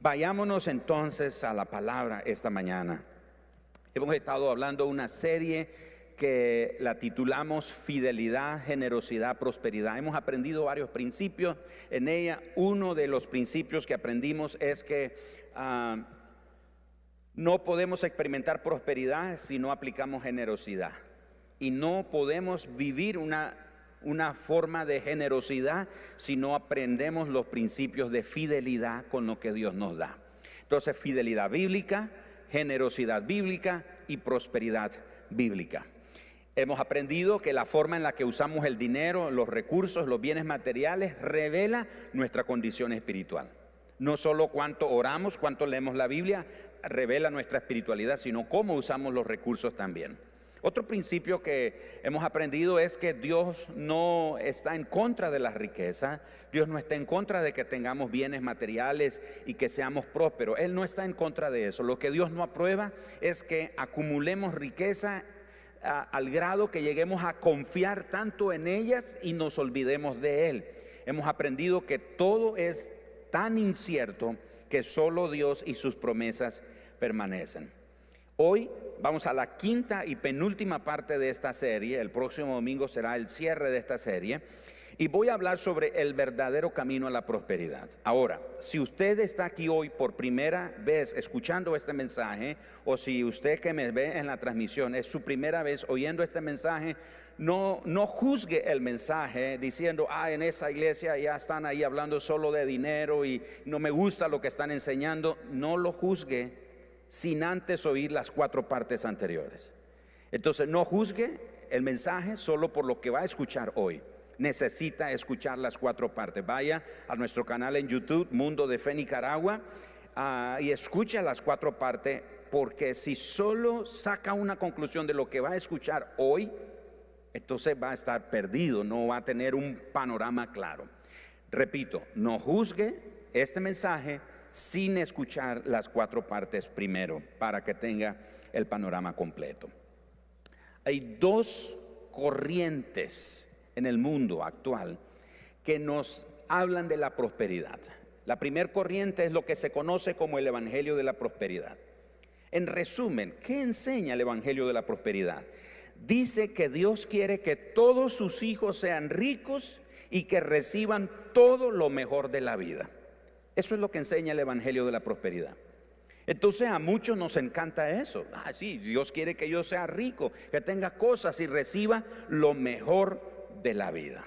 Vayámonos entonces a la palabra esta mañana. Hemos estado hablando de una serie que la titulamos Fidelidad, Generosidad, Prosperidad. Hemos aprendido varios principios en ella. Uno de los principios que aprendimos es que ah, no podemos experimentar prosperidad si no aplicamos generosidad. Y no podemos vivir una, una forma de generosidad si no aprendemos los principios de fidelidad con lo que Dios nos da. Entonces, fidelidad bíblica, generosidad bíblica y prosperidad bíblica. Hemos aprendido que la forma en la que usamos el dinero, los recursos, los bienes materiales, revela nuestra condición espiritual. No solo cuánto oramos, cuánto leemos la Biblia, revela nuestra espiritualidad, sino cómo usamos los recursos también. Otro principio que hemos aprendido es que Dios no está en contra de la riqueza, Dios no está en contra de que tengamos bienes materiales y que seamos prósperos, Él no está en contra de eso. Lo que Dios no aprueba es que acumulemos riqueza al grado que lleguemos a confiar tanto en ellas y nos olvidemos de Él. Hemos aprendido que todo es tan incierto que solo Dios y sus promesas permanecen. Hoy vamos a la quinta y penúltima parte de esta serie. El próximo domingo será el cierre de esta serie. Y voy a hablar sobre el verdadero camino a la prosperidad. Ahora, si usted está aquí hoy por primera vez escuchando este mensaje, o si usted que me ve en la transmisión es su primera vez oyendo este mensaje, no, no juzgue el mensaje diciendo, ah, en esa iglesia ya están ahí hablando solo de dinero y no me gusta lo que están enseñando. No lo juzgue sin antes oír las cuatro partes anteriores. Entonces no juzgue el mensaje solo por lo que va a escuchar hoy. Necesita escuchar las cuatro partes. Vaya a nuestro canal en YouTube, Mundo de Fe Nicaragua, ah, y escucha las cuatro partes, porque si solo saca una conclusión de lo que va a escuchar hoy, entonces va a estar perdido, no va a tener un panorama claro. Repito, no juzgue este mensaje sin escuchar las cuatro partes primero para que tenga el panorama completo. Hay dos corrientes en el mundo actual que nos hablan de la prosperidad. La primera corriente es lo que se conoce como el Evangelio de la Prosperidad. En resumen, ¿qué enseña el Evangelio de la Prosperidad? Dice que Dios quiere que todos sus hijos sean ricos y que reciban todo lo mejor de la vida. Eso es lo que enseña el Evangelio de la Prosperidad. Entonces a muchos nos encanta eso. Ah, sí, Dios quiere que yo sea rico, que tenga cosas y reciba lo mejor de la vida.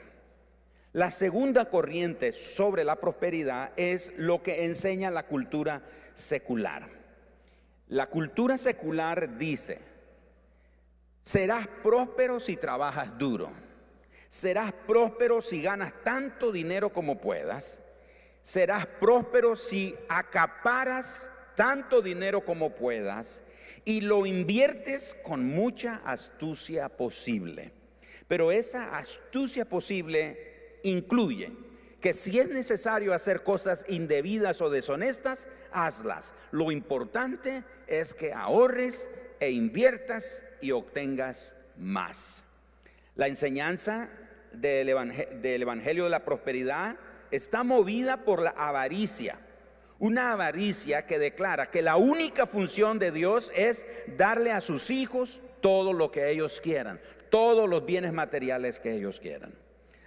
La segunda corriente sobre la prosperidad es lo que enseña la cultura secular. La cultura secular dice, serás próspero si trabajas duro, serás próspero si ganas tanto dinero como puedas, serás próspero si acaparas tanto dinero como puedas y lo inviertes con mucha astucia posible. Pero esa astucia posible incluye que si es necesario hacer cosas indebidas o deshonestas, hazlas. Lo importante es que ahorres e inviertas y obtengas más. La enseñanza del, Evangelio de la Prosperidad está movida por la avaricia. Una avaricia que declara que la única función de Dios es darle a sus hijos todo lo que ellos quieran, todos los bienes materiales que ellos quieran.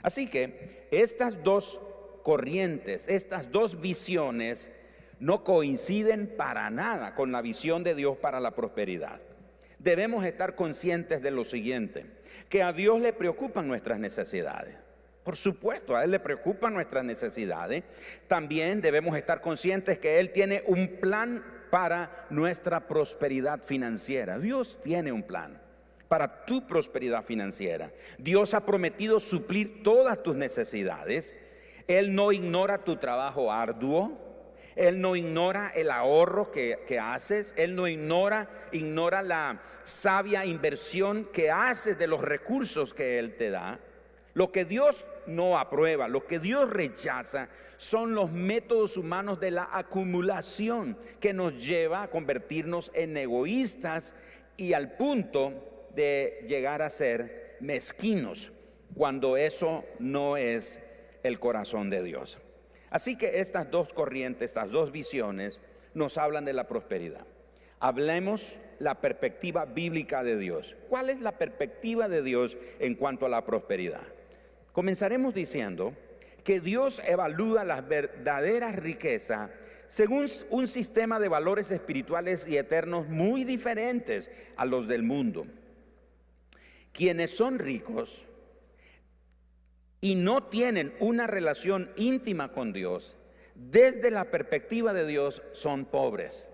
Así que estas dos corrientes, estas dos visiones no coinciden para nada con la visión de Dios para la prosperidad. Debemos estar conscientes de lo siguiente, que a Dios le preocupan nuestras necesidades. Por supuesto, a Él le preocupan nuestras necesidades. También debemos estar conscientes que Él tiene un plan para nuestra prosperidad financiera. Dios tiene un plan para tu prosperidad financiera. Dios ha prometido suplir todas tus necesidades. Él no ignora tu trabajo arduo. Él no ignora el ahorro que, que, haces. Él no ignora, ignora la sabia inversión que haces de los recursos que Él te da. Lo que Dios no aprueba, lo que Dios rechaza son los métodos humanos de la acumulación que nos lleva a convertirnos en egoístas y al punto de llegar a ser mezquinos cuando eso no es el corazón de Dios. Así que estas dos corrientes, estas dos visiones, nos hablan de la prosperidad. Hablemos la perspectiva bíblica de Dios. ¿Cuál es la perspectiva de Dios en cuanto a la prosperidad? Comenzaremos diciendo que Dios evalúa las verdaderas riquezas según un sistema de valores espirituales y eternos muy diferentes a los del mundo. Quienes son ricos y no tienen una relación íntima con Dios, desde la perspectiva de Dios son pobres.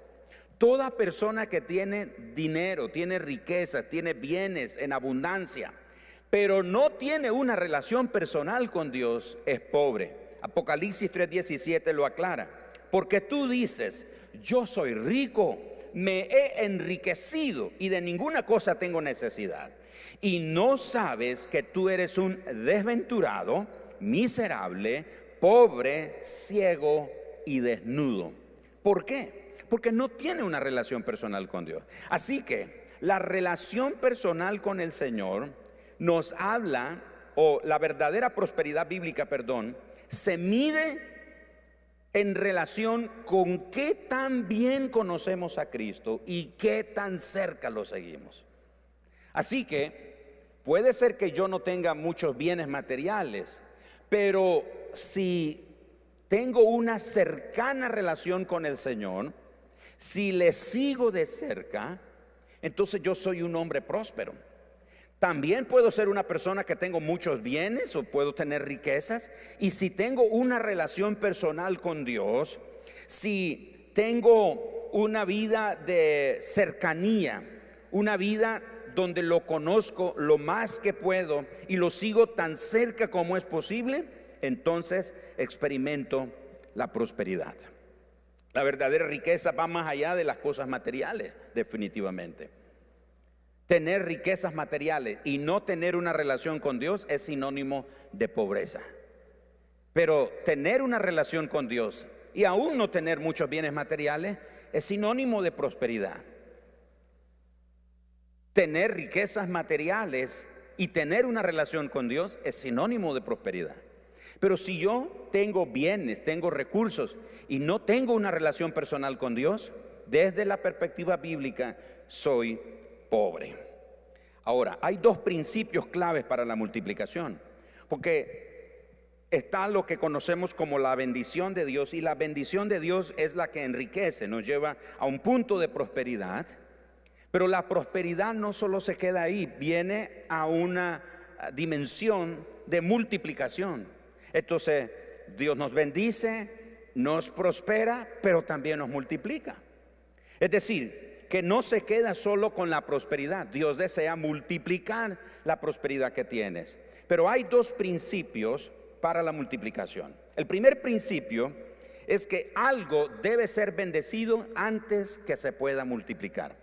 Toda persona que tiene dinero, tiene riqueza, tiene bienes en abundancia, pero no tiene una relación personal con Dios, es pobre. Apocalipsis 3:17 lo aclara. Porque tú dices, yo soy rico, me he enriquecido y de ninguna cosa tengo necesidad. Y no sabes que tú eres un desventurado, miserable, pobre, ciego y desnudo. ¿Por qué? Porque no tiene una relación personal con Dios. Así que la relación personal con el Señor nos habla, o la verdadera prosperidad bíblica, perdón, se mide en relación con qué tan bien conocemos a Cristo y qué tan cerca lo seguimos. Así que puede ser que yo no tenga muchos bienes materiales, pero si tengo una cercana relación con el Señor, si le sigo de cerca, entonces yo soy un hombre próspero. También puedo ser una persona que tengo muchos bienes o puedo tener riquezas. Y si tengo una relación personal con Dios, si tengo una vida de cercanía, una vida donde lo conozco lo más que puedo y lo sigo tan cerca como es posible, entonces experimento la prosperidad. La verdadera riqueza va más allá de las cosas materiales, definitivamente. Tener riquezas materiales y no tener una relación con Dios es sinónimo de pobreza. Pero tener una relación con Dios y aún no tener muchos bienes materiales es sinónimo de prosperidad. Tener riquezas materiales y tener una relación con Dios es sinónimo de prosperidad. Pero si yo tengo bienes, tengo recursos y no tengo una relación personal con Dios, desde la perspectiva bíblica soy pobre. Ahora, hay dos principios claves para la multiplicación, porque está lo que conocemos como la bendición de Dios y la bendición de Dios es la que enriquece, nos lleva a un punto de prosperidad, pero la prosperidad no solo se queda ahí, viene a una dimensión de multiplicación. Entonces, Dios nos bendice, nos prospera, pero también nos multiplica. Es decir, que no se queda solo con la prosperidad. Dios desea multiplicar la prosperidad que tienes. Pero hay dos principios para la multiplicación. El primer principio es que algo debe ser bendecido antes que se pueda multiplicar.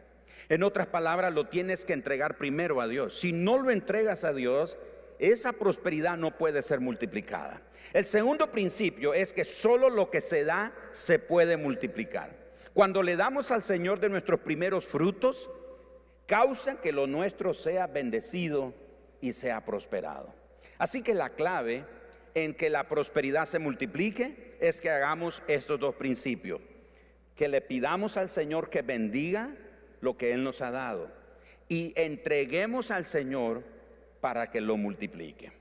En otras palabras, lo tienes que entregar primero a Dios. Si no lo entregas a Dios, esa prosperidad no puede ser multiplicada. El segundo principio es que solo lo que se da se puede multiplicar. Cuando le damos al Señor de nuestros primeros frutos, causa que lo nuestro sea bendecido y sea prosperado. Así que la clave en que la prosperidad se multiplique es que hagamos estos dos principios. Que le pidamos al Señor que bendiga lo que Él nos ha dado y entreguemos al Señor para que lo multiplique.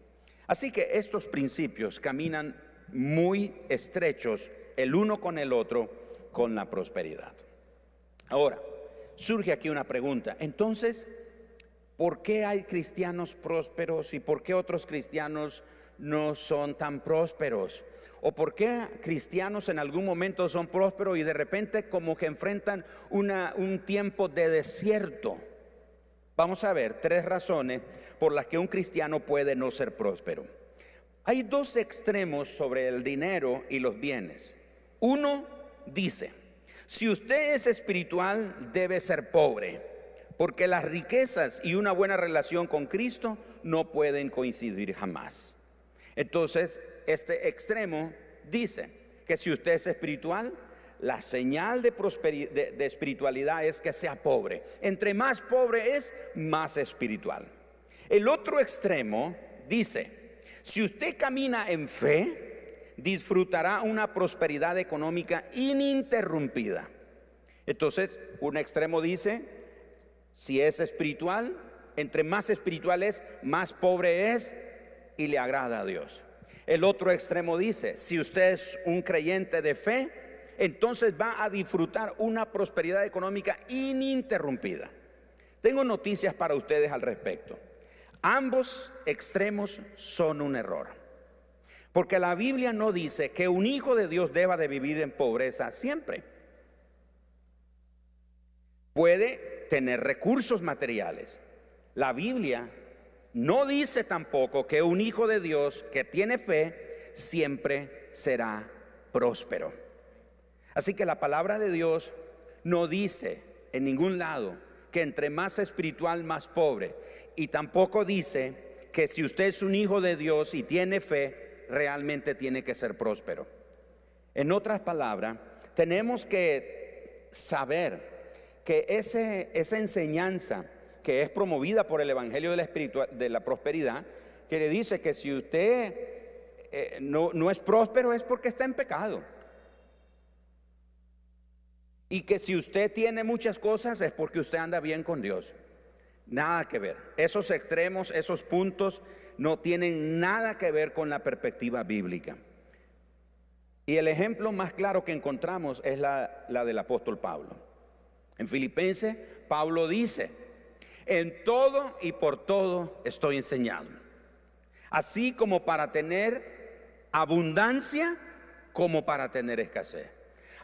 Así que estos principios caminan muy estrechos el uno con el otro con la prosperidad. Ahora, surge aquí una pregunta. Entonces, ¿por qué hay cristianos prósperos y por qué otros cristianos no son tan prósperos? ¿O por qué cristianos en algún momento son prósperos y de repente como que enfrentan una, un tiempo de desierto? Vamos a ver tres razones por las que un cristiano puede no ser próspero. Hay dos extremos sobre el dinero y los bienes. Uno dice, si usted es espiritual, debe ser pobre, porque las riquezas y una buena relación con Cristo no pueden coincidir jamás. Entonces, este extremo dice que si usted es espiritual, la señal de, de, espiritualidad es que sea pobre. Entre más pobre es, más espiritual. El otro extremo dice, si usted camina en fe, disfrutará una prosperidad económica ininterrumpida. Entonces, un extremo dice, si es espiritual, entre más espiritual es, más pobre es y le agrada a Dios. El otro extremo dice, si usted es un creyente de fe, entonces va a disfrutar una prosperidad económica ininterrumpida. Tengo noticias para ustedes al respecto. Ambos extremos son un error. Porque la Biblia no dice que un hijo de Dios deba de vivir en pobreza siempre. Puede tener recursos materiales. La Biblia no dice tampoco que un hijo de Dios que tiene fe siempre será próspero. Así que la palabra de Dios no dice en ningún lado que entre más espiritual, más pobre. Y tampoco dice que si usted es un hijo de Dios y tiene fe, realmente tiene que ser próspero. En otras palabras, tenemos que saber que ese, esa enseñanza que es promovida por el Evangelio de la, de la prosperidad, que le dice que si usted eh, no, no es próspero es porque está en pecado. Y que si usted tiene muchas cosas es porque usted anda bien con Dios. Nada que ver. Esos extremos, esos puntos no tienen nada que ver con la perspectiva bíblica. Y el ejemplo más claro que encontramos es la, la del apóstol Pablo. En Filipenses, Pablo dice, en todo y por todo estoy enseñado. Así como para tener abundancia, como para tener escasez.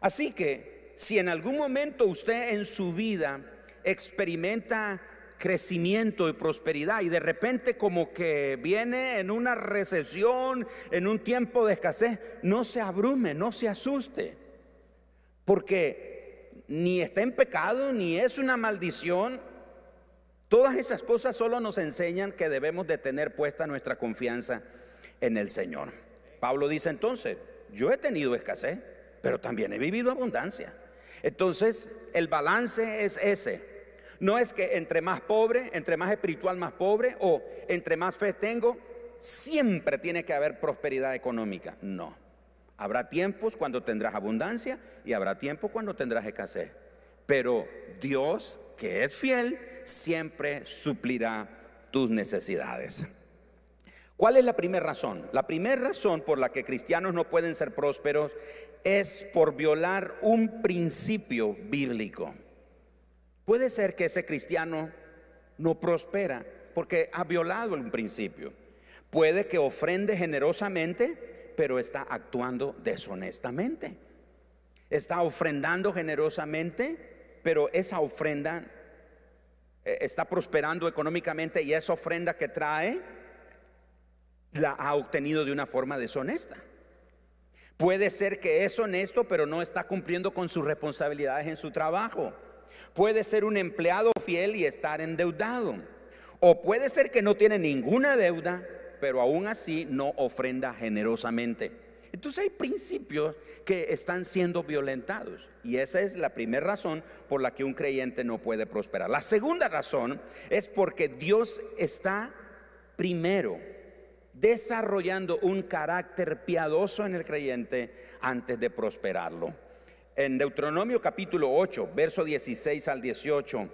Así que si en algún momento usted en su vida experimenta crecimiento y prosperidad y de repente como que viene en una recesión, en un tiempo de escasez, no se abrume, no se asuste, porque ni está en pecado, ni es una maldición, Todas esas cosas solo nos enseñan que debemos de tener puesta nuestra confianza en el Señor. Pablo dice entonces, yo he tenido escasez, pero también he vivido abundancia. Entonces, el balance es ese. No es que entre más pobre, entre más espiritual, más pobre, o entre más fe tengo, siempre tiene que haber prosperidad económica. No. Habrá tiempos cuando tendrás abundancia y habrá tiempos cuando tendrás escasez. Pero Dios, que es fiel, siempre suplirá tus necesidades. ¿Cuál es la primera razón? La primera razón por la que cristianos no pueden ser prósperos es por violar un principio bíblico. Puede ser que ese cristiano no prospera porque ha violado un principio. Puede que ofrende generosamente, pero está actuando deshonestamente. Está ofrendando generosamente, pero esa ofrenda eh, está prosperando económicamente y esa ofrenda que trae la ha obtenido de una forma deshonesta. Puede ser que es honesto, pero no está cumpliendo con sus responsabilidades en su trabajo. Puede ser un empleado fiel y estar endeudado. O puede ser que no tiene ninguna deuda, pero aún así no ofrenda generosamente. Entonces hay principios que están siendo violentados. Y esa es la primera razón por la que un creyente no puede prosperar. La segunda razón es porque Dios está primero desarrollando un carácter piadoso en el creyente antes de prosperarlo. En Deuteronomio capítulo 8, verso 16 al 18,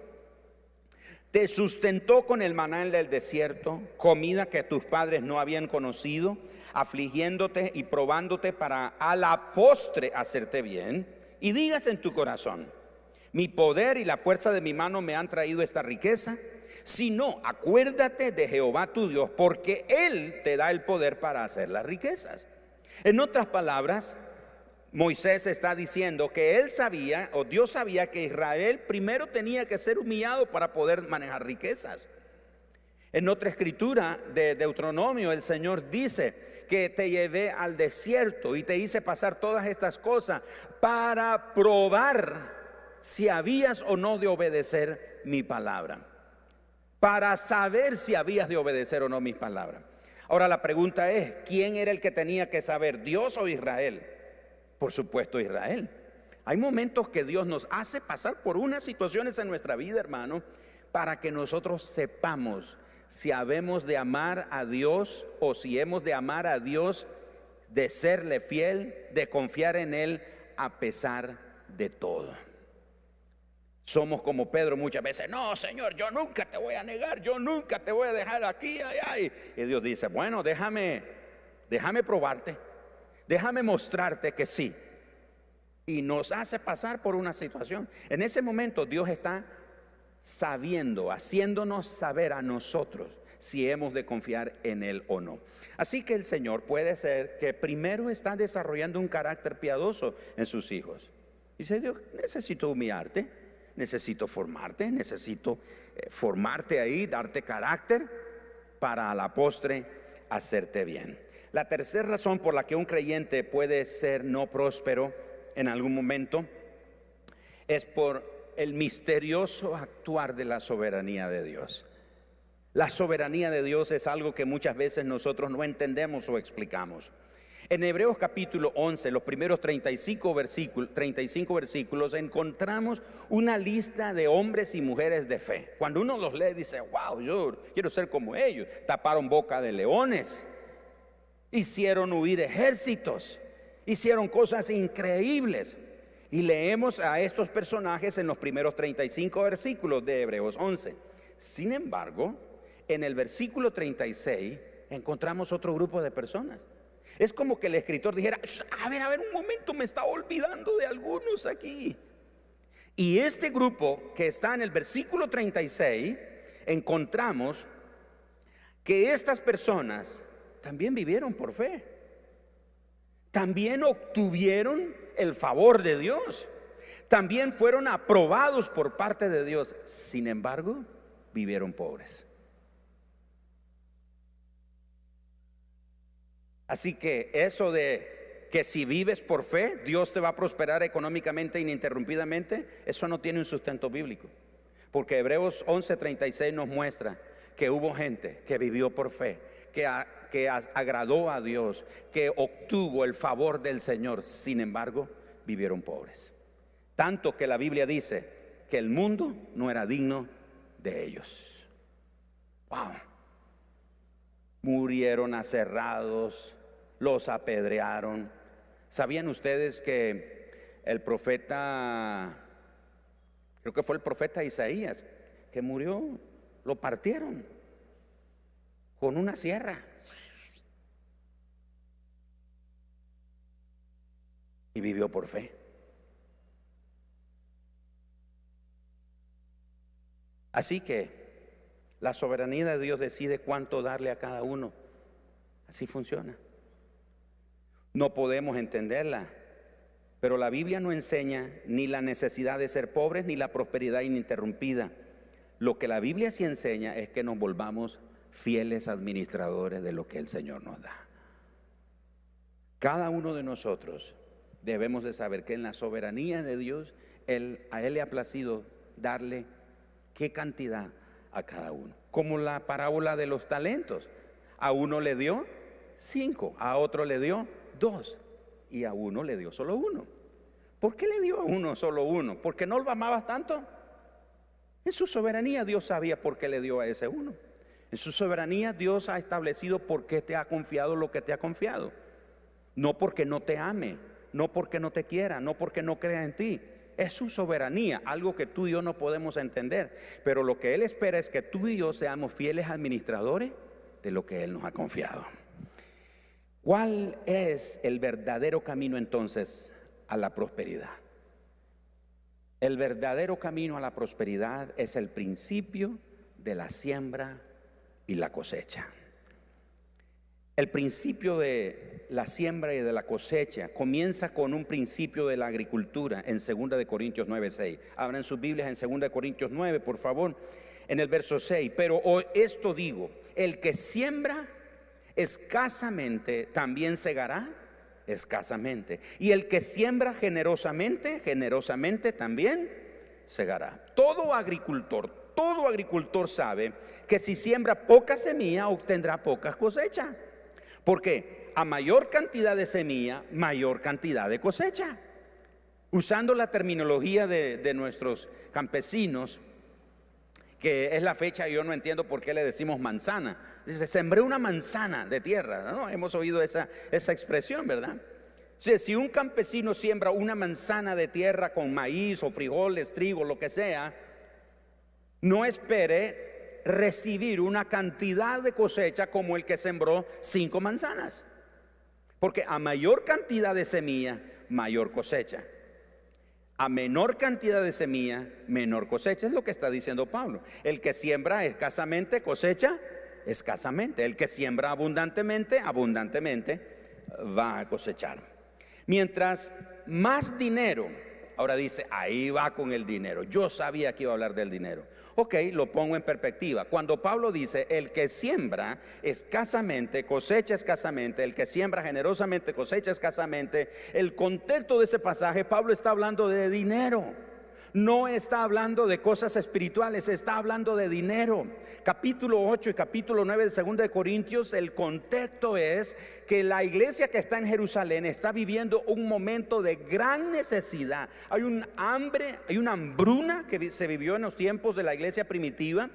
te sustentó con el maná en el desierto, comida que tus padres no habían conocido, afligiéndote y probándote para a la postre hacerte bien y digas en tu corazón, mi poder y la fuerza de mi mano me han traído esta riqueza. Si no, acuérdate de Jehová tu Dios, porque Él te da el poder para hacer las riquezas. En otras palabras, Moisés está diciendo que él sabía, o Dios sabía que Israel primero tenía que ser humillado para poder manejar riquezas. En otra escritura de Deuteronomio, el Señor dice, que te llevé al desierto y te hice pasar todas estas cosas para probar si habías o no de obedecer mi palabra. Para saber si habías de obedecer o no mis palabras. Ahora la pregunta es, ¿quién era el que tenía que saber, Dios o Israel? Por supuesto Israel. Hay momentos que Dios nos hace pasar por unas situaciones en nuestra vida, hermano, para que nosotros sepamos si habemos de amar a Dios o si hemos de amar a Dios de serle fiel, de confiar en Él a pesar de todo. Somos como Pedro muchas veces, no, Señor, yo nunca te voy a negar, yo nunca te voy a dejar aquí, ay, Y Dios dice, bueno, déjame, déjame probarte, déjame mostrarte que sí. Y nos hace pasar por una situación. En ese momento Dios está sabiendo, haciéndonos saber a nosotros si hemos de confiar en Él o no. Así que el Señor puede ser que primero está desarrollando un carácter piadoso en sus hijos. Dice Dios, necesito humillarte, necesito formarte, necesito eh, formarte ahí, darte carácter para a la postre hacerte bien. La tercera razón por la que un creyente puede ser no próspero en algún momento es por el misterioso actuar de la soberanía de Dios. La soberanía de Dios es algo que muchas veces nosotros no entendemos o explicamos. En Hebreos capítulo 11, los primeros 35 versículos, 35 versículos, encontramos una lista de hombres y mujeres de fe. Cuando uno los lee, dice, wow, yo quiero ser como ellos. Taparon boca de leones, hicieron huir ejércitos, hicieron cosas increíbles. Y leemos a estos personajes en los primeros 35 versículos de Hebreos 11. Sin embargo, en el versículo 36 encontramos otro grupo de personas es como que el escritor dijera, a ver, a ver, un momento, me está olvidando de algunos aquí. Y este grupo que está en el versículo 36, encontramos que estas personas también vivieron por fe. También obtuvieron el favor de Dios. También fueron aprobados por parte de Dios. Sin embargo, vivieron pobres. Así que eso de que si vives por fe, Dios te va a prosperar económicamente ininterrumpidamente, eso no tiene un sustento bíblico. Porque Hebreos 11:36 nos muestra que hubo gente que vivió por fe, que, que agradó a Dios, que obtuvo el favor del Señor, sin embargo, vivieron pobres. Tanto que la Biblia dice que el mundo no era digno de ellos. Wow. Murieron aserrados, los apedrearon. ¿Sabían ustedes que el profeta, creo que fue el profeta Isaías, que murió, lo partieron con una sierra? Y vivió por fe. Así que la soberanía de Dios decide cuánto darle a cada uno. Así funciona. No podemos entenderla. Pero la Biblia no enseña ni la necesidad de ser pobres ni la prosperidad ininterrumpida. Lo que la Biblia sí enseña es que nos volvamos fieles administradores de lo que el Señor nos da. Cada uno de nosotros debemos de saber que en la soberanía de Dios, él, a Él le ha placido darle qué cantidad a cada uno. Como la parábola de los talentos. A uno le dio cinco, a otro le dio dos y a uno le dio solo uno. ¿Por qué le dio a uno solo uno? ¿Porque no lo amabas tanto? En su soberanía Dios sabía por qué le dio a ese uno. En su soberanía Dios ha establecido por qué te ha confiado lo que te ha confiado. No porque no te ame, no porque no te quiera, no porque no crea en ti. Es su soberanía, algo que tú y yo no podemos entender. Pero lo que Él espera es que tú y yo seamos fieles administradores de lo que Él nos ha confiado. ¿Cuál es el verdadero camino entonces a la prosperidad? El verdadero camino a la prosperidad es el principio de la siembra y la cosecha. El principio de la siembra y de la cosecha comienza con un principio de la agricultura en 2 de Corintios 9, 6. Abran sus Biblias en 2 de Corintios 9, por favor, en el verso 6. Pero esto digo, el que siembra escasamente también segará escasamente. Y el que siembra generosamente, generosamente también segará. Todo agricultor, todo agricultor sabe que si siembra poca semilla obtendrá poca cosecha. Porque a mayor cantidad de semilla, mayor cantidad de cosecha. Usando la terminología de, de nuestros campesinos, que es la fecha yo no entiendo por qué le decimos manzana. Dice, sembré una manzana de tierra. ¿no? Hemos oído esa, esa expresión, ¿verdad? si un campesino siembra una manzana de tierra con maíz o frijoles, trigo, lo que sea, no espere recibir una cantidad de cosecha como el que sembró cinco manzanas. Porque a mayor cantidad de semilla, mayor cosecha. A menor cantidad de semilla, menor cosecha. Es lo que está diciendo Pablo. El que siembra escasamente, cosecha escasamente. El que siembra abundantemente, abundantemente va a cosechar. Mientras más dinero, ahora dice, ahí va con el dinero. Yo sabía que iba a hablar del dinero. Ok, lo pongo en perspectiva. Cuando Pablo dice, el que siembra escasamente, cosecha escasamente, el que siembra generosamente, cosecha escasamente, el contexto de ese pasaje, Pablo está hablando de dinero no está hablando de cosas espirituales, está hablando de dinero. Capítulo 8 y capítulo 9 de 2 de Corintios, el contexto es que la iglesia que está en Jerusalén está viviendo un momento de gran necesidad. Hay un hambre, hay una hambruna que se vivió en los tiempos de la iglesia primitiva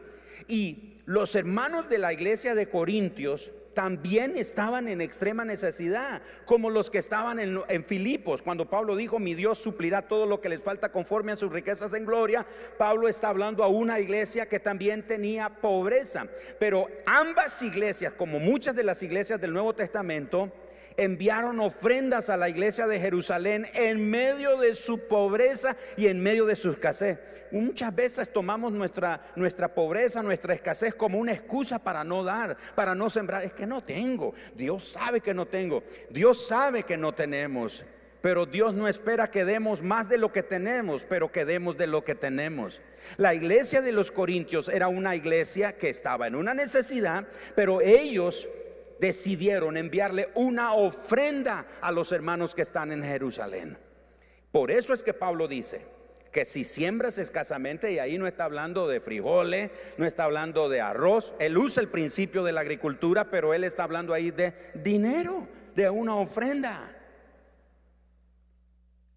y los hermanos de la iglesia de Corintios también estaban en extrema necesidad, como los que estaban en, Filipos, cuando Pablo dijo, mi Dios suplirá todo lo que les falta conforme a sus riquezas en gloria. Pablo está hablando a una iglesia que también tenía pobreza, pero ambas iglesias, como muchas de las iglesias del Nuevo Testamento, enviaron ofrendas a la iglesia de Jerusalén en medio de su pobreza y en medio de su escasez. Muchas veces tomamos nuestra, nuestra pobreza, nuestra escasez como una excusa para no dar, para no sembrar. Es que no tengo. Dios sabe que no tengo. Dios sabe que no tenemos. Pero Dios no espera que demos más de lo que tenemos, pero que demos de lo que tenemos. La iglesia de los Corintios era una iglesia que estaba en una necesidad, pero ellos decidieron enviarle una ofrenda a los hermanos que están en Jerusalén. Por eso es que Pablo dice, que si siembras escasamente, y ahí no está hablando de frijoles, no está hablando de arroz, él usa el principio de la agricultura, pero él está hablando ahí de dinero, de una ofrenda.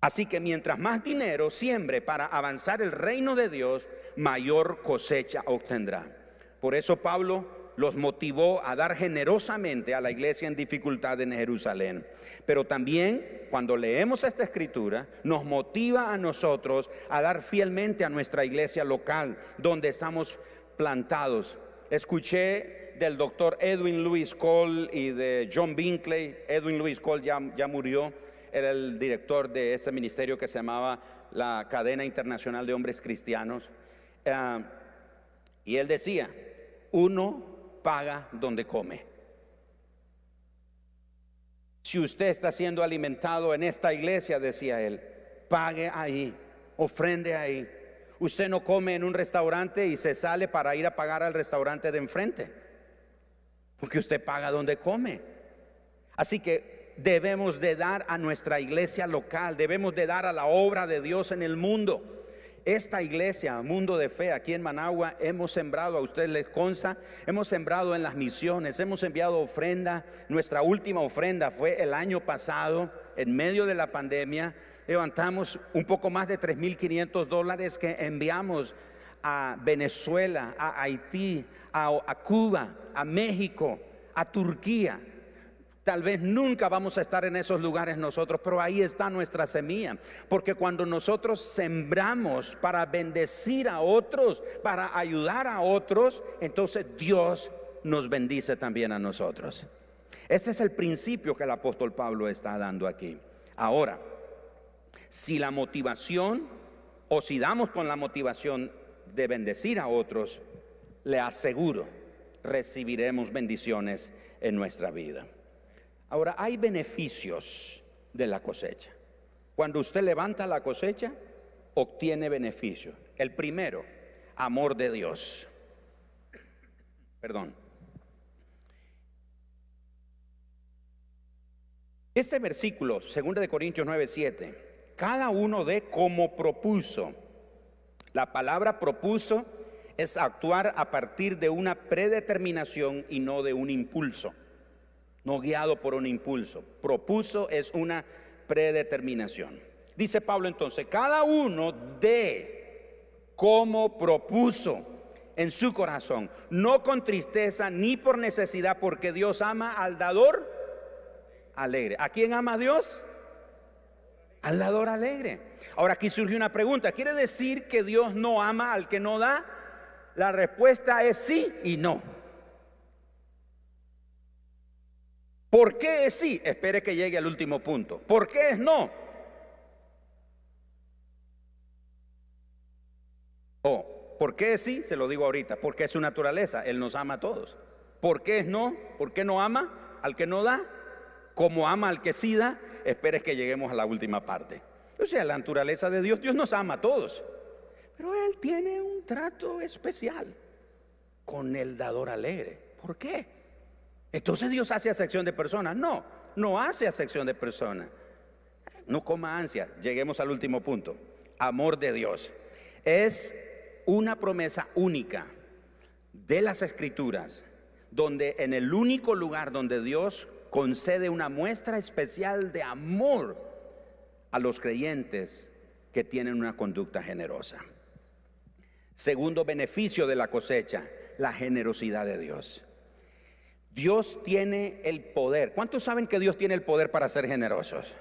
Así que mientras más dinero siembre para avanzar el reino de Dios, mayor cosecha obtendrá. Por eso Pablo los motivó a dar generosamente a la iglesia en dificultad en Jerusalén. Pero también cuando leemos esta escritura, nos motiva a nosotros a dar fielmente a nuestra iglesia local, donde estamos plantados. Escuché del doctor Edwin Lewis Cole y de John Binkley. Edwin Lewis Cole ya, ya murió, era el director de ese ministerio que se llamaba la Cadena Internacional de Hombres Cristianos. Ah, y él decía, uno paga donde come. Si usted está siendo alimentado en esta iglesia, decía él, pague ahí, ofrende ahí. Usted no come en un restaurante y se sale para ir a pagar al restaurante de enfrente, porque usted paga donde come. Así que debemos de dar a nuestra iglesia local, debemos de dar a la obra de Dios en el mundo. Esta iglesia, Mundo de Fe, aquí en Managua, hemos sembrado, a ustedes les consta, hemos sembrado en las misiones, hemos enviado ofrenda. Nuestra última ofrenda fue el año pasado, en medio de la pandemia. Levantamos un poco más de 3.500 dólares que enviamos a Venezuela, a Haití, a, a Cuba, a México, a Turquía. Tal vez nunca vamos a estar en esos lugares nosotros, pero ahí está nuestra semilla. Porque cuando nosotros sembramos para bendecir a otros, para ayudar a otros, entonces Dios nos bendice también a nosotros. Ese es el principio que el apóstol Pablo está dando aquí. Ahora, si la motivación o si damos con la motivación de bendecir a otros, le aseguro, recibiremos bendiciones en nuestra vida. Ahora, hay beneficios de la cosecha. Cuando usted levanta la cosecha, obtiene beneficios. El primero, amor de Dios. Perdón. Este versículo, 2 de Corintios 9, 7, cada uno de como propuso. La palabra propuso es actuar a partir de una predeterminación y no de un impulso no guiado por un impulso. Propuso es una predeterminación. Dice Pablo entonces, cada uno de como propuso en su corazón, no con tristeza ni por necesidad, porque Dios ama al dador alegre. ¿A quién ama Dios? Al dador alegre. Ahora aquí surge una pregunta. ¿Quiere decir que Dios no ama al que no da? La respuesta es sí y no. ¿Por qué es sí? Espere que llegue al último punto. ¿Por qué es no? Oh, ¿por qué es sí? Se lo digo ahorita. Porque es su naturaleza. Él nos ama a todos. ¿Por qué es no? ¿Por qué no ama al que no da? Como ama al que sí da. Espere que lleguemos a la última parte. O sea, la naturaleza de Dios, Dios nos ama a todos. Pero Él tiene un trato especial con el dador alegre. ¿Por qué? Entonces Dios hace acepción de personas. No, no hace acepción de personas. No coma ansia. Lleguemos al último punto. Amor de Dios. Es una promesa única de las escrituras, donde en el único lugar donde Dios concede una muestra especial de amor a los creyentes que tienen una conducta generosa. Segundo beneficio de la cosecha, la generosidad de Dios. Dios tiene el poder. ¿Cuántos saben que Dios tiene el poder para ser generosos?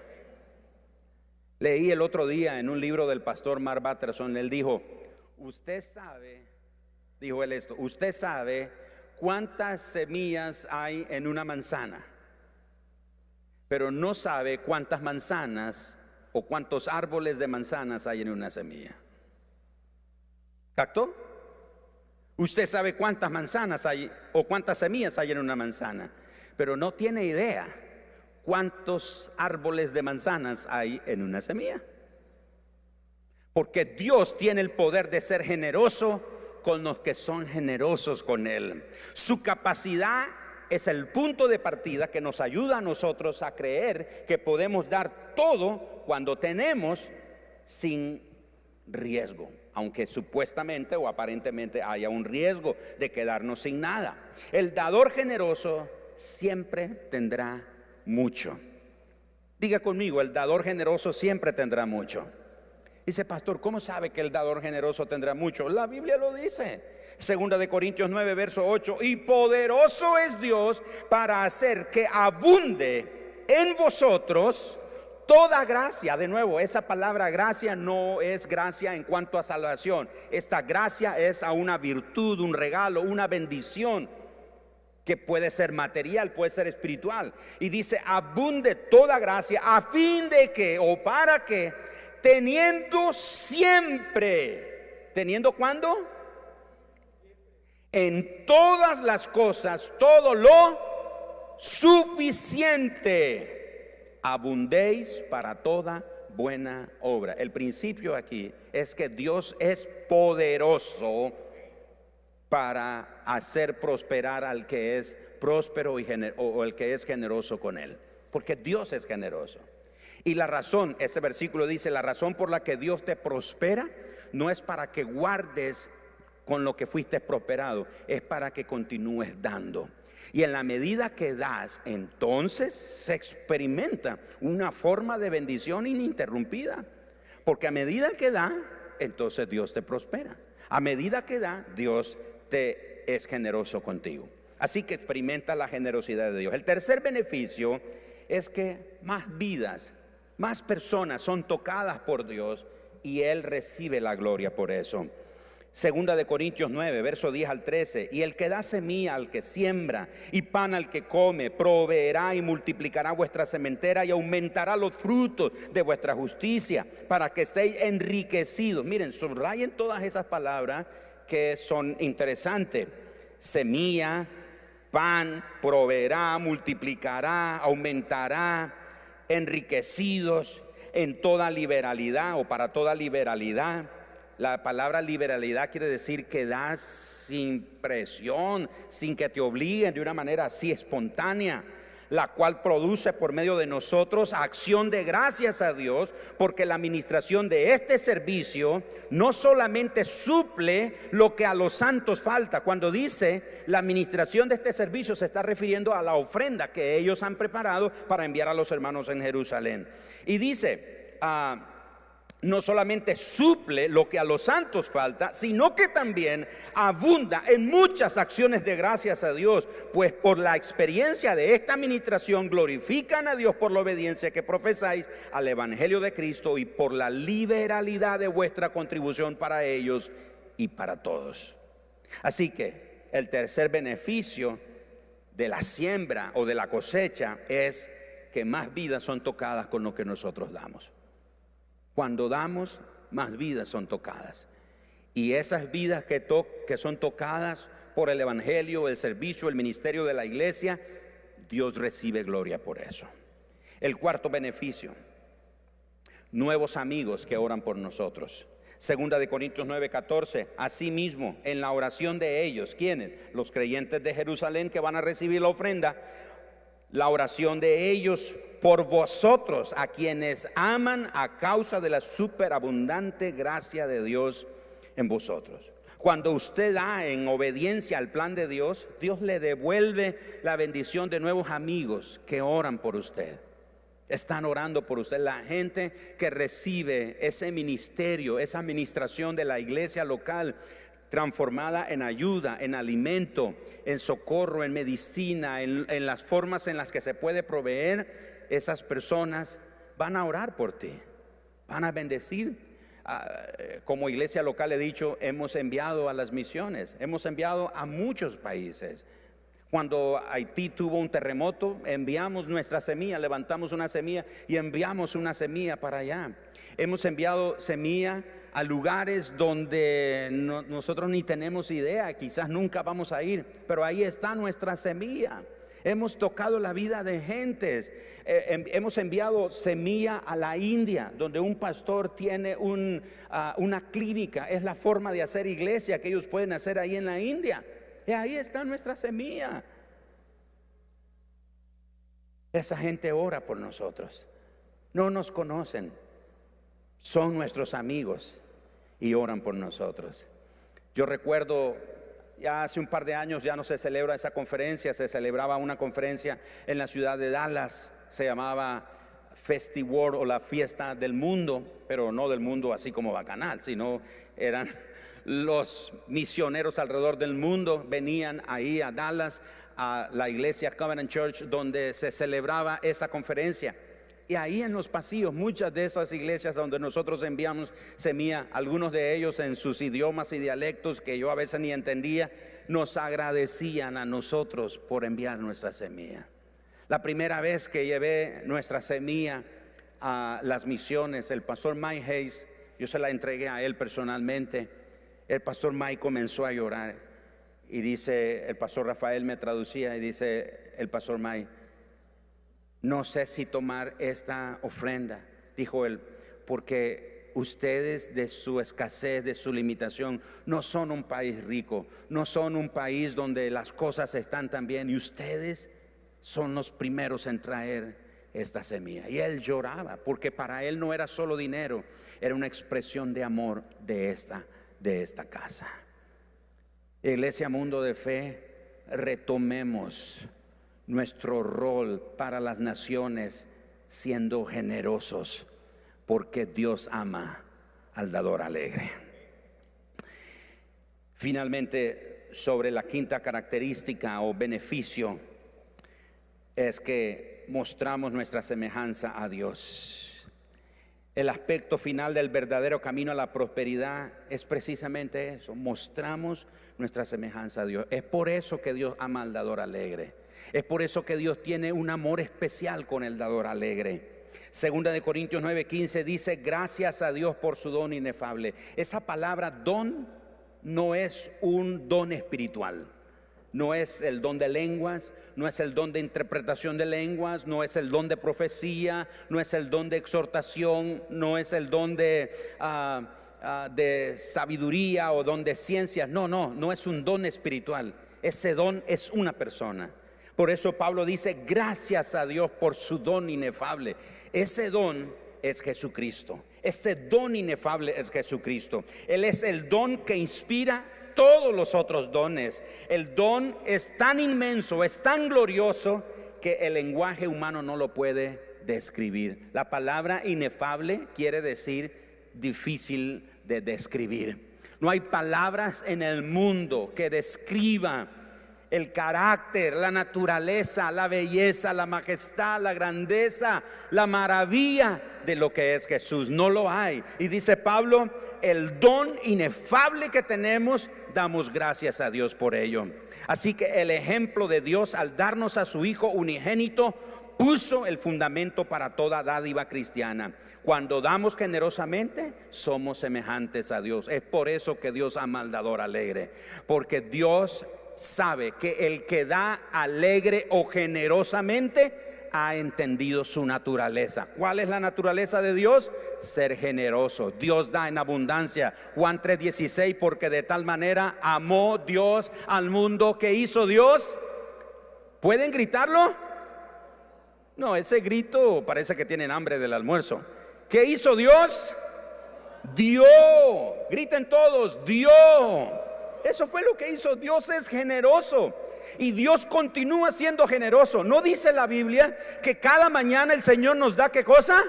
Leí el otro día en un libro del pastor Mark Batterson, él dijo, usted sabe, dijo él esto, usted sabe cuántas semillas hay en una manzana, pero no sabe cuántas manzanas o cuántos árboles de manzanas hay en una semilla. ¿Captó? Usted sabe cuántas manzanas hay o cuántas semillas hay en una manzana, pero no tiene idea cuántos árboles de manzanas hay en una semilla. Porque Dios tiene el poder de ser generoso con los que son generosos con Él. Su capacidad es el punto de partida que nos ayuda a nosotros a creer que podemos dar todo cuando tenemos sin riesgo aunque supuestamente o aparentemente haya un riesgo de quedarnos sin nada. El dador generoso siempre tendrá mucho. Diga conmigo, el dador generoso siempre tendrá mucho. Dice, pastor, ¿cómo sabe que el dador generoso tendrá mucho? La Biblia lo dice. Segunda de Corintios 9, verso 8. Y poderoso es Dios para hacer que abunde en vosotros Toda gracia, de nuevo, esa palabra gracia no es gracia en cuanto a salvación. Esta gracia es a una virtud, un regalo, una bendición que puede ser material, puede ser espiritual. Y dice, abunde toda gracia a fin de que, o para que, teniendo siempre, teniendo cuando En todas las cosas, todo lo suficiente abundéis para toda buena obra. El principio aquí es que Dios es poderoso para hacer prosperar al que es próspero y o el que es generoso con él, porque Dios es generoso. Y la razón, ese versículo dice, la razón por la que Dios te prospera no es para que guardes con lo que fuiste prosperado, es para que continúes dando. Y en la medida que das, entonces se experimenta una forma de bendición ininterrumpida. Porque a medida que da, entonces Dios te prospera. A medida que da, Dios te es generoso contigo. Así que experimenta la generosidad de Dios. El tercer beneficio es que más vidas, más personas son tocadas por Dios y Él recibe la gloria por eso. Segunda de Corintios 9, verso 10 al 13. Y el que da semilla al que siembra y pan al que come, proveerá y multiplicará vuestra sementera y aumentará los frutos de vuestra justicia para que estéis enriquecidos. Miren, subrayen todas esas palabras que son interesantes. Semilla, pan, proveerá, multiplicará, aumentará, enriquecidos en toda liberalidad o para toda liberalidad la palabra liberalidad quiere decir que das sin presión, sin que te obliguen de una manera así espontánea, la cual produce por medio de nosotros acción de gracias a Dios, porque la administración de este servicio no solamente suple lo que a los santos falta. Cuando dice la administración de este servicio se está refiriendo a la ofrenda que ellos han preparado para enviar a los hermanos en Jerusalén. Y dice, ah, no solamente suple lo que a los santos falta, sino que también abunda en muchas acciones de gracias a Dios, pues por la experiencia de esta administración glorifican a Dios por la obediencia que profesáis al Evangelio de Cristo y por la liberalidad de vuestra contribución para ellos y para todos. Así que el tercer beneficio de la siembra o de la cosecha es que más vidas son tocadas con lo que nosotros damos. Cuando damos, más vidas son tocadas. Y esas vidas que, que son tocadas por el Evangelio, el servicio, el ministerio de la iglesia, Dios recibe gloria por eso. El cuarto beneficio, nuevos amigos que oran por nosotros. Segunda de Corintios 9:14, asimismo en la oración de ellos, ¿quiénes? Los creyentes de Jerusalén que van a recibir la ofrenda, la oración de ellos por vosotros, a quienes aman a causa de la superabundante gracia de Dios en vosotros. Cuando usted da en obediencia al plan de Dios, Dios le devuelve la bendición de nuevos amigos que oran por usted. Están orando por usted. La gente que recibe ese ministerio, esa administración de la iglesia local, transformada en ayuda, en alimento, en socorro, en medicina, en, las formas en las que se puede proveer, esas personas van a orar por ti, van a bendecir. Ah, como iglesia local he dicho, hemos enviado a las misiones, hemos enviado a muchos países. Cuando Haití tuvo un terremoto, enviamos nuestra semilla, levantamos una semilla y enviamos una semilla para allá. Hemos enviado semilla a lugares donde nosotros ni tenemos idea, quizás nunca vamos a ir, pero ahí está nuestra semilla. Hemos tocado la vida de gentes. Eh, hemos enviado semilla a la India, donde un pastor tiene ah, una clínica. Es la forma de hacer iglesia que ellos pueden hacer ahí en la India. Y ahí está nuestra semilla. Esa gente ora por nosotros. No nos conocen. Son nuestros amigos y oran por nosotros. Yo recuerdo, ya hace un par de años ya no se celebra esa conferencia, se celebraba una conferencia en la ciudad de Dallas, se llamaba Festival o la fiesta del mundo, pero no del mundo así como bacanal, sino eran los misioneros alrededor del mundo venían ahí a Dallas, a la iglesia Covenant Church, donde se celebraba esa conferencia. Y ahí en los pasillos, muchas de esas iglesias donde nosotros enviamos semilla, algunos de ellos en sus idiomas y dialectos que yo a veces ni entendía, nos agradecían a nosotros por enviar nuestra semilla. La primera vez que llevé nuestra semilla a las misiones, el pastor Mike Hayes, yo se la entregué a él personalmente, el pastor Mike comenzó a llorar y dice, el pastor Rafael me traducía y dice, el pastor Mike, no sé si tomar esta ofrenda, dijo él, porque ustedes de su escasez, de su limitación, no son un país rico, no son un país donde las cosas están tan bien y ustedes son los primeros en traer esta semilla. Y él lloraba, porque para él no era solo dinero, era una expresión de amor de esta, de esta casa. Iglesia Mundo de Fe, retomemos nuestro rol para las naciones siendo generosos, porque Dios ama al dador alegre. Finalmente, sobre la quinta característica o beneficio, es que mostramos nuestra semejanza a Dios. El aspecto final del verdadero camino a la prosperidad es precisamente eso, mostramos nuestra semejanza a Dios. Es por eso que Dios ama al dador alegre. Es por eso que Dios tiene un amor especial con el dador alegre. Segunda de Corintios 9:15 dice, gracias a Dios por su don inefable. Esa palabra don no es un don espiritual. No es el don de lenguas, no es el don de interpretación de lenguas, no es el don de profecía, no es el don de exhortación, no es el don de, ah, ah, de sabiduría o don de ciencias. No, no, no es un don espiritual. Ese don es una persona. Por eso Pablo dice, gracias a Dios por su don inefable. Ese don es Jesucristo. Ese don inefable es Jesucristo. Él es el don que inspira todos los otros dones. El don es tan inmenso, es tan glorioso que el lenguaje humano no lo puede describir. La palabra inefable quiere decir difícil de describir. No hay palabras en el mundo que describan el carácter, la naturaleza, la belleza, la majestad, la grandeza, la maravilla de lo que es Jesús. No lo hay. Y dice Pablo, el don inefable que tenemos, damos gracias a Dios por ello. Así que el ejemplo de Dios al darnos a su Hijo unigénito puso el fundamento para toda dádiva cristiana. Cuando damos generosamente, somos semejantes a Dios. Es por eso que Dios ama al alegre. Porque Dios sabe que el que da alegre o generosamente ha entendido su naturaleza. ¿Cuál es la naturaleza de Dios? Ser generoso. Dios da en abundancia. Juan 3:16, porque de tal manera amó Dios al mundo que hizo Dios. ¿Pueden gritarlo? No, ese grito parece que tienen hambre del almuerzo. ¿Qué hizo Dios? Dio. Griten todos, dio. Eso fue lo que hizo. Dios es generoso. Y Dios continúa siendo generoso. ¿No dice la Biblia que cada mañana el Señor nos da qué cosa?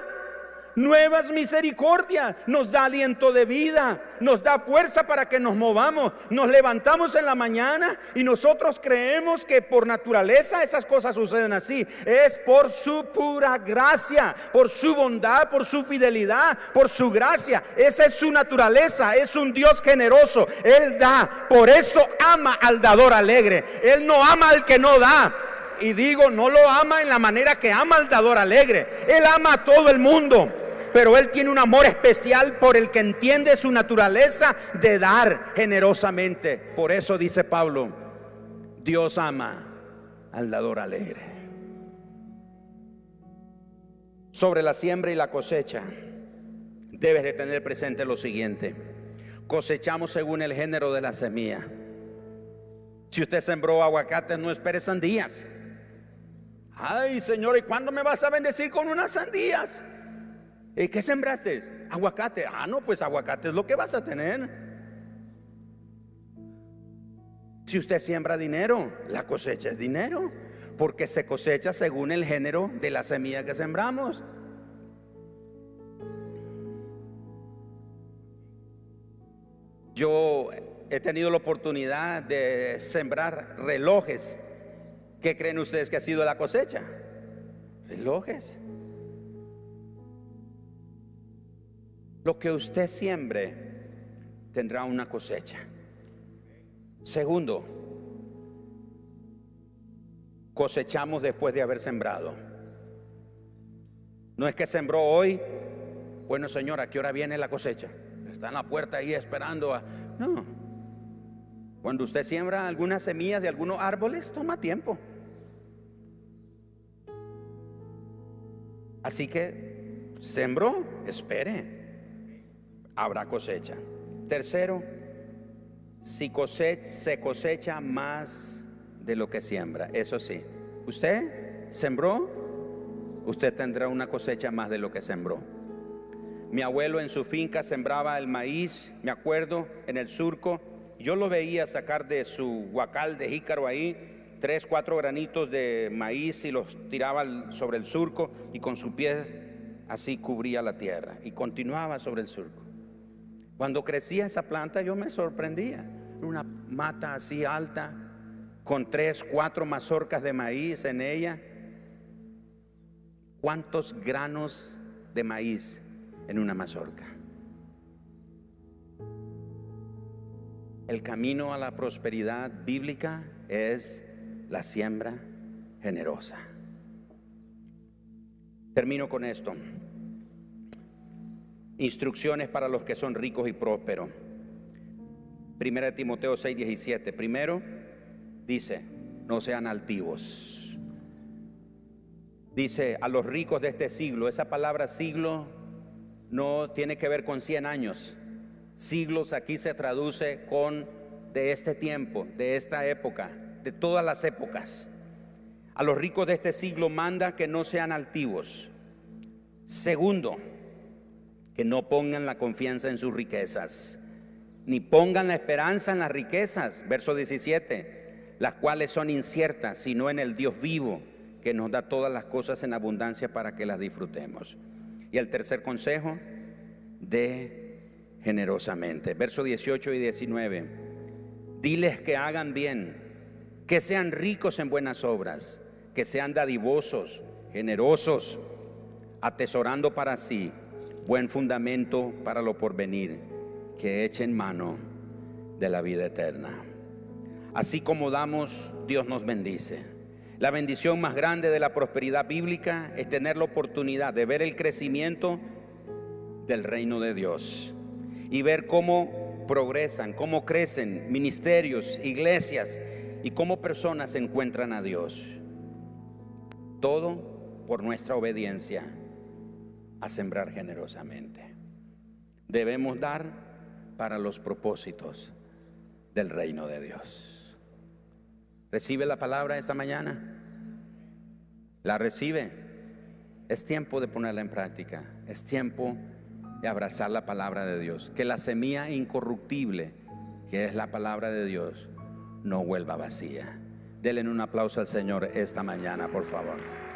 Nuevas misericordias, nos da aliento de vida, nos da fuerza para que nos movamos. Nos levantamos en la mañana y nosotros creemos que por naturaleza esas cosas suceden así. Es por su pura gracia, por su bondad, por su fidelidad, por su gracia. Esa es su naturaleza, es un Dios generoso. Él da, por eso ama al dador alegre. Él no ama al que no da y digo, no lo ama en la manera que ama al dador alegre. Él ama a todo el mundo pero Él tiene un amor especial por el que entiende su naturaleza de dar generosamente. Por eso dice Pablo, Dios ama al dador alegre. Sobre la siembra y la cosecha, debes de tener presente lo siguiente. Cosechamos según el género de la semilla. Si usted sembró aguacates, no espere sandías. Ay, Señor, ¿y cuándo me vas a bendecir con unas sandías? ¿Y qué sembraste? Aguacate. Ah, no, pues aguacate es lo que vas a tener. Si usted siembra dinero, la cosecha es dinero, porque se cosecha según el género de la semilla que sembramos. Yo he tenido la oportunidad de sembrar relojes. ¿Qué creen ustedes que ha sido la cosecha? Relojes. Lo que usted siembre tendrá una cosecha. Segundo, cosechamos después de haber sembrado. No es que sembró hoy, bueno Señor, ¿a qué hora viene la cosecha? Está en la puerta ahí esperando a... No. Cuando usted siembra algunas semillas de algunos árboles, toma tiempo. Así que sembró, espere habrá cosecha. Tercero, si se cosecha más de lo que siembra. Eso sí, usted sembró, usted tendrá una cosecha más de lo que sembró. Mi abuelo en su finca sembraba el maíz, me acuerdo, en el surco. Yo lo veía sacar de su huacal de jícaro ahí tres, cuatro granitos de maíz y los tiraba sobre el surco y con su pie así cubría la tierra y continuaba sobre el surco. Cuando crecía esa planta yo me sorprendía. Una mata así alta, con tres, cuatro mazorcas de maíz en ella. ¿Cuántos granos de maíz en una mazorca? El camino a la prosperidad bíblica es la siembra generosa. Termino con esto. Instrucciones para los que son ricos y prósperos. Primera de Timoteo 6, 17. Primero, dice, no sean altivos. Dice a los ricos de este siglo, esa palabra siglo no tiene que ver con 100 años. Siglos aquí se traduce con de este tiempo, de esta época, de todas las épocas. A los ricos de este siglo manda que no sean altivos. Segundo, que no pongan la confianza en sus riquezas, ni pongan la esperanza en las riquezas, verso 17, las cuales son inciertas, sino en el Dios vivo, que nos da todas las cosas en abundancia para que las disfrutemos. Y el tercer consejo, de generosamente. Verso 18 y 19. Diles que hagan bien, que sean ricos en buenas obras, que sean dadivosos, generosos, atesorando para sí buen fundamento para lo porvenir, que echen mano de la vida eterna. Así como damos, Dios nos bendice. La bendición más grande de la prosperidad bíblica es tener la oportunidad de ver el crecimiento del reino de Dios y ver cómo progresan, cómo crecen ministerios, iglesias y cómo personas encuentran a Dios. Todo por nuestra obediencia a sembrar generosamente. Debemos dar para los propósitos del reino de Dios. ¿Recibe la palabra esta mañana? ¿La recibe? Es tiempo de ponerla en práctica. Es tiempo de abrazar la palabra de Dios. Que la semilla incorruptible, que es la palabra de Dios, no vuelva vacía. Denle un aplauso al Señor esta mañana, por favor.